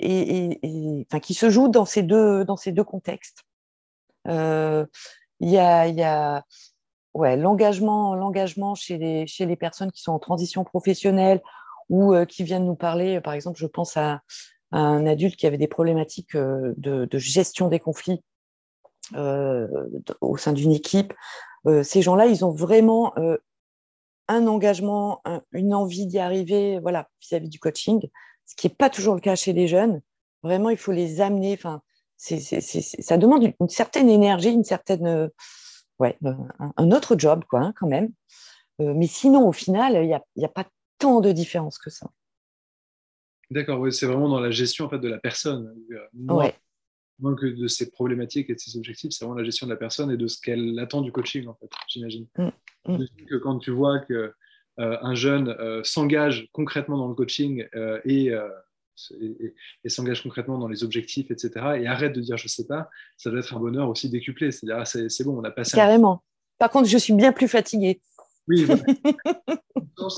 et, enfin, qui se jouent dans ces deux, dans ces deux contextes. Euh, il y a, y a l'engagement, chez les, personnes qui sont en transition professionnelle ou qui viennent nous parler. Par exemple, je pense à, un adulte qui avait des problématiques de, de gestion des conflits au sein d'une équipe euh, ces gens-là, ils ont vraiment euh, un engagement, une envie d'y arriver voilà, vis-à-vis du coaching, ce qui n'est pas toujours le cas chez les jeunes. Vraiment, il faut les amener. Ça demande une, certaine énergie, une certaine, euh, ouais, un, autre job, quoi, hein, quand même. mais sinon, au final, il n'y a, a, pas tant de différence que ça. D'accord, oui, c'est vraiment dans la gestion en fait, de la personne. ouais moins que de ses problématiques et de ses objectifs, c'est vraiment la gestion de la personne et de ce qu'elle attend du coaching, en fait, j'imagine. Mm, mm. que quand tu vois que euh, un jeune euh, s'engage concrètement dans le coaching euh, et, et, s'engage concrètement dans les objectifs, etc., et arrête de dire je sais pas, ça doit être un bonheur aussi décuplé. C'est-à-dire, ah, c'est bon, on a passé. Carrément. Par contre, je suis bien plus fatiguée. Oui,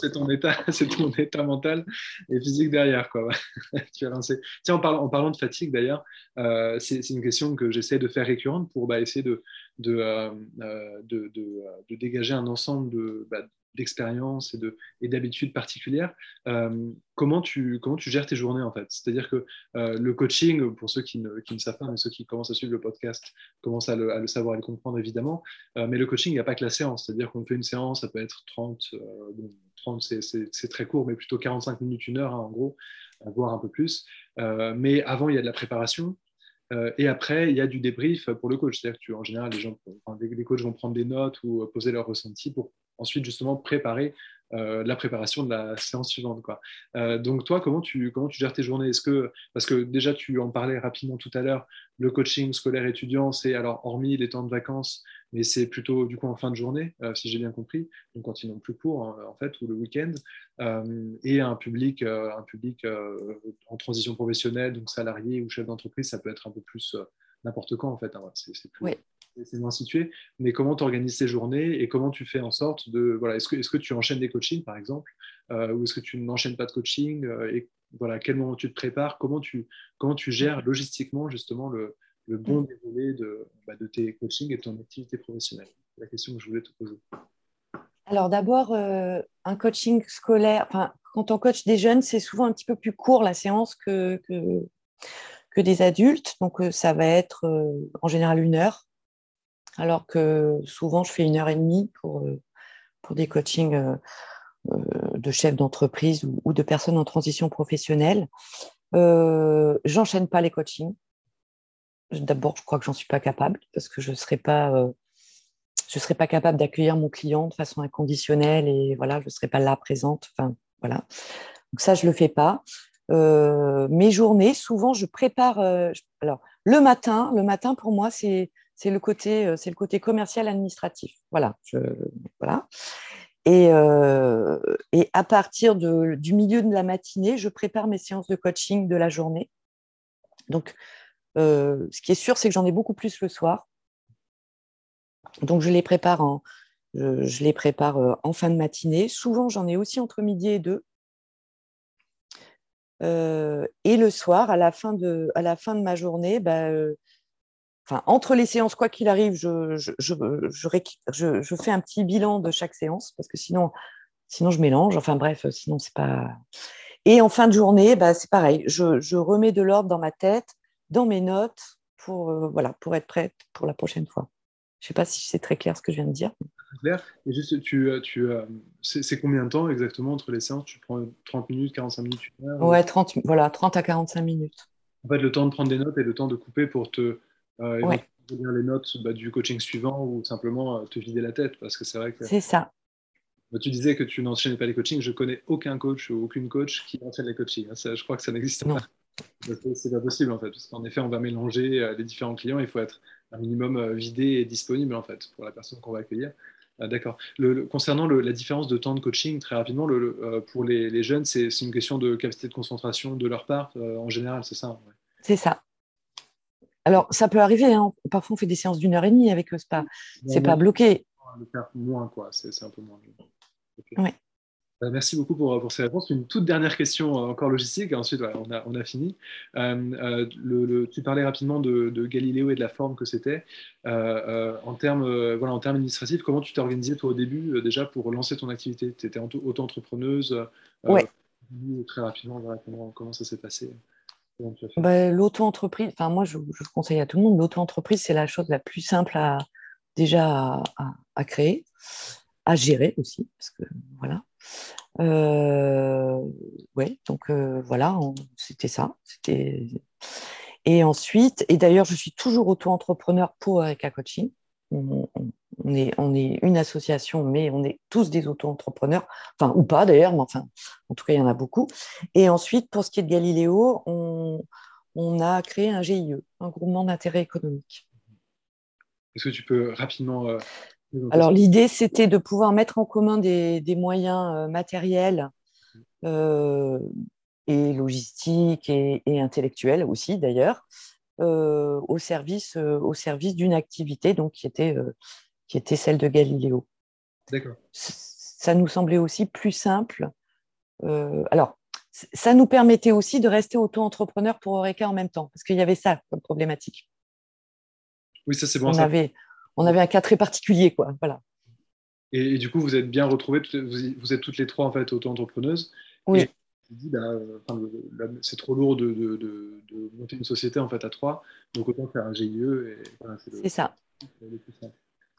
c'est ton état, c'est ton état mental et physique derrière, quoi. tu as lancé. Tiens, en parlant, en parlant de fatigue d'ailleurs, euh, c'est une question que j'essaie de faire récurrente pour bah, essayer de de, euh, euh, de, de, dégager un ensemble de, bah, d'expérience et, de, d'habitudes particulières. Euh, comment, tu, comment tu gères tes journées en fait? C'est-à-dire que euh, le coaching, pour ceux qui ne, qui ne, savent pas, mais ceux qui commencent à suivre le podcast commencent à le, à le savoir et le comprendre évidemment, euh, mais le coaching, il n'y a pas que la séance. C'est-à-dire qu'on fait une séance, ça peut être 30, 30 c'est, très court, mais plutôt 45 minutes, une heure hein, en gros, voire un peu plus. mais avant, il y a de la préparation. et après, il y a du débrief pour le coach. C'est-à-dire que en général, les gens, les coachs vont prendre des notes ou poser leurs ressentis pour ensuite justement préparer euh, la préparation de la séance suivante. Quoi. Euh, donc toi, comment tu, comment tu gères tes journées? Est-ce que, Parce que déjà, tu en parlais rapidement tout à l'heure, le coaching scolaire étudiant, c'est alors hormis les temps de vacances, mais c'est plutôt du coup en fin de journée, euh, si j'ai bien compris, donc quand ils n'ont plus cours en, fait, ou le week-end, et un public, un public en transition professionnelle, donc salarié ou chef d'entreprise, ça peut être un peu plus n'importe quand en fait. Hein, c'est, oui c'est moins situé, mais comment tu organises tes journées et comment tu fais en sorte de. Voilà, est-ce que, est que tu enchaînes des coachings, par exemple, euh, ou est-ce que tu n'enchaînes pas de coaching euh, Et voilà, à quel moment tu te prépares Comment tu, comment tu gères logistiquement, justement, le, le bon mm. déroulé de, bah, de tes coachings et de ton activité professionnelle? C'est la question que je voulais te poser. Alors, d'abord, euh, un coaching scolaire, enfin, quand on coach des jeunes, c'est souvent un petit peu plus court la séance que, que, que des adultes. Donc, ça va être en général une heure alors que souvent je fais une heure et demie pour, euh, pour des coachings euh, euh, de chefs d'entreprise ou, de personnes en transition professionnelle. J'enchaîne pas les coachings. D'abord, je crois que j'en suis pas capable parce que je ne serais pas, je serais pas capable d'accueillir mon client de façon inconditionnelle et voilà, je ne serais pas là présente. Enfin, voilà. Donc ça, je le fais pas. mes journées, souvent, je prépare. alors, le matin, le matin pour moi, c'est c'est le côté, euh, c'est le côté commercial administratif. Voilà. Et, euh, et, à partir du milieu de la matinée, je prépare mes séances de coaching de la journée. Donc, euh, ce qui est sûr, c'est que j'en ai beaucoup plus le soir. Donc, je les prépare en, fin de matinée. Souvent, j'en ai aussi entre midi et deux. et le soir, à la fin de, à la fin de ma journée, bah, entre les séances, quoi qu'il arrive, je, je, fais un petit bilan de chaque séance parce que sinon, sinon je mélange. Enfin bref, sinon c'est pas. Et en fin de journée, bah, c'est pareil. Je, remets de l'ordre dans ma tête, dans mes notes, pour, euh, voilà, pour être prête pour la prochaine fois. Je ne sais pas si c'est très clair ce que je viens de dire. Clair. Et juste, tu, euh, tu, euh, c'est combien de temps exactement entre les séances? Tu prends 30 minutes, 45 minutes, une heure Ouais, 30, voilà, 30 à 45 minutes. En fait, le temps de prendre des notes et le temps de couper pour te euh, ouais. les notes bah, du coaching suivant ou simplement euh, te vider la tête parce que c'est vrai que. C'est ça. Bah, tu disais que tu n'enchaînais pas les coachings. Je connais aucun coach ou aucune coach qui enchaîne les coachings. Hein. je crois que ça n'existe pas. C'est pas possible en fait. Parce qu'en effet, on va mélanger euh, les différents clients. Il faut être un minimum vidé et disponible en fait pour la personne qu'on va accueillir. D'accord. concernant la différence de temps de coaching, très rapidement, le, pour les, les jeunes, c'est une question de capacité de concentration de leur part en général, c'est ça C'est ça. Alors, ça peut arriver. Hein. Parfois, on fait des séances d'une heure et demie avec le spa. C'est pas bloqué. Moins, quoi. C'est un peu moins. Okay. Bah, merci beaucoup pour, pour, ces réponses. Une toute dernière question euh, encore logistique, et ensuite on, a, on, a, fini. Euh, euh, le, tu parlais rapidement de, de, Galiléo et de la forme que c'était. en termes voilà, en termes administratifs, comment tu t'es organisé toi au début déjà pour lancer ton activité? Tu étais auto-entrepreneuse Oui. Très rapidement, comment, comment, ça s'est passé? Bah, L'auto-entreprise, enfin moi je, conseille à tout le monde, l'auto-entreprise c'est la chose la plus simple à, déjà à, créer à gérer aussi, parce que voilà. Euh, ouais, donc euh, voilà, c'était ça. Et ensuite, et d'ailleurs, je suis toujours auto-entrepreneur pour Erika Coaching. Est, on est une association, mais on est tous des auto-entrepreneurs, enfin, ou pas d'ailleurs, mais enfin, en tout cas, il y en a beaucoup. Et ensuite, pour ce qui est de Galiléo, on, on a créé un GIE, un groupement d'intérêt économique. Est-ce que tu peux rapidement euh, alors l'idée, c'était de pouvoir mettre en commun des, moyens euh, matériels euh, et logistiques et, intellectuels aussi d'ailleurs au service, au service d'une activité donc, qui, était, qui était celle de Galiléo. D'accord. Ça nous semblait aussi plus simple. alors, ça nous permettait aussi de rester auto-entrepreneur pour Eureka en même temps, parce qu'il y avait ça comme problématique. Oui, ça c'est bon. On avait, on avait un cas très particulier, quoi. Voilà. Et, du coup, vous êtes bien retrouvés, vous, êtes toutes les trois en fait auto-entrepreneuses. Oui. Bah, c'est trop lourd de, monter une société en fait à trois, donc autant faire un GIE. c'est ça.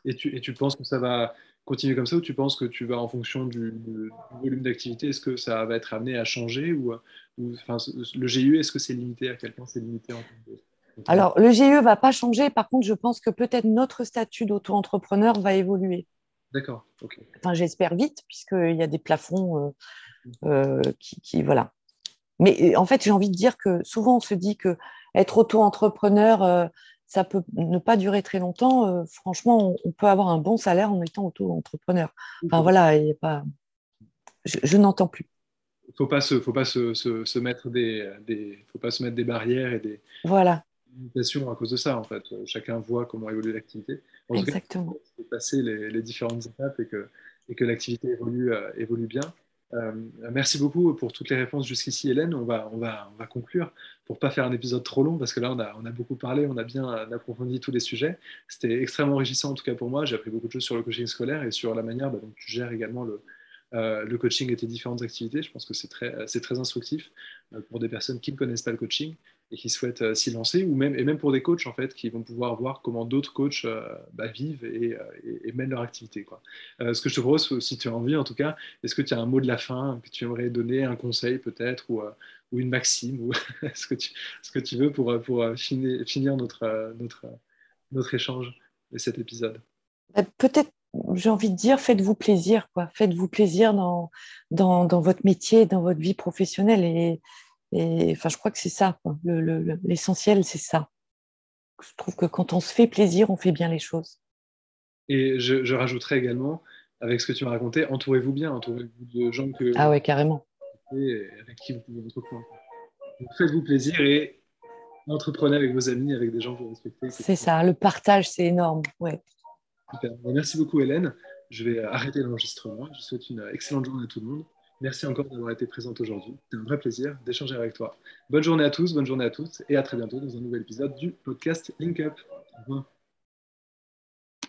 Et tu, et tu penses que ça va continuer comme ça ou tu penses que tu vas en fonction du, volume d'activité, est-ce que ça va être amené à changer ou, ou enfin, le GIE, est-ce que c'est limité à quel point c'est limité en alors, le GIE ne va pas changer. Par contre, je pense que peut-être notre statut d'auto-entrepreneur va évoluer. D'accord. Enfin, j'espère vite, puisqu'il y a des plafonds euh, euh, qui, Voilà. Mais en fait, j'ai envie de dire que souvent, on se dit que être auto-entrepreneur, euh, ça peut ne pas durer très longtemps. franchement, on, peut avoir un bon salaire en étant auto-entrepreneur. Enfin, voilà, il a pas... je, n'entends plus. Il ne faut pas, se, faut pas se, se, mettre des, des, faut pas se mettre des barrières et des, voilà à cause de ça, en fait. Chacun voit comment évolue l'activité. Exactement. Cas, passer les, différentes étapes et que, et que l'activité évolue, euh, évolue bien. Euh, merci beaucoup pour toutes les réponses jusqu'ici, Hélène. On va, on, va, on va conclure pour pas faire un épisode trop long parce que là, on a, on a beaucoup parlé, on a bien approfondi tous les sujets. C'était extrêmement enrichissant en tout cas pour moi. J'ai appris beaucoup de choses sur le coaching scolaire et sur la manière bah, dont tu gères également le, euh, le coaching et tes différentes activités. Je pense que c'est très, très instructif pour des personnes qui ne connaissent pas le coaching et qui souhaitent euh, s'y lancer, ou même, et même pour des coachs en fait, qui vont pouvoir voir comment d'autres coachs euh, bah, vivent euh, et, mènent leur activité. Quoi. ce que je te propose, si tu as envie en tout cas, est-ce que tu as un mot de la fin que tu aimerais donner, un conseil peut-être, ou, ou, une maxime, ou ce, que tu, ce que tu veux pour, pour finir, finir notre, notre, notre échange de cet épisode? Bah, Peut-être j'ai envie de dire, faites-vous plaisir, quoi. Faites-vous plaisir dans, dans, dans, votre métier, dans votre vie professionnelle. Et, et enfin, je crois que c'est ça. L'essentiel, c'est ça. Je trouve que quand on se fait plaisir, on fait bien les choses. Et je, je rajouterais également, avec ce que tu m'as raconté, entourez-vous bien, entourez-vous de gens que. Ah ouais, carrément. avec qui vous pouvez entreprendre. Faites-vous plaisir et entreprenez avec vos amis, avec des gens que vous respectez. C'est ça, le partage, c'est énorme. Ouais. Super. Merci beaucoup, Hélène. Je vais arrêter l'enregistrement. Je souhaite une excellente journée à tout le monde. Merci encore d'avoir été présente aujourd'hui. C'est un vrai plaisir d'échanger avec toi. Bonne journée à tous, bonne journée à toutes et à très bientôt dans un nouvel épisode du podcast Link Up. Au revoir.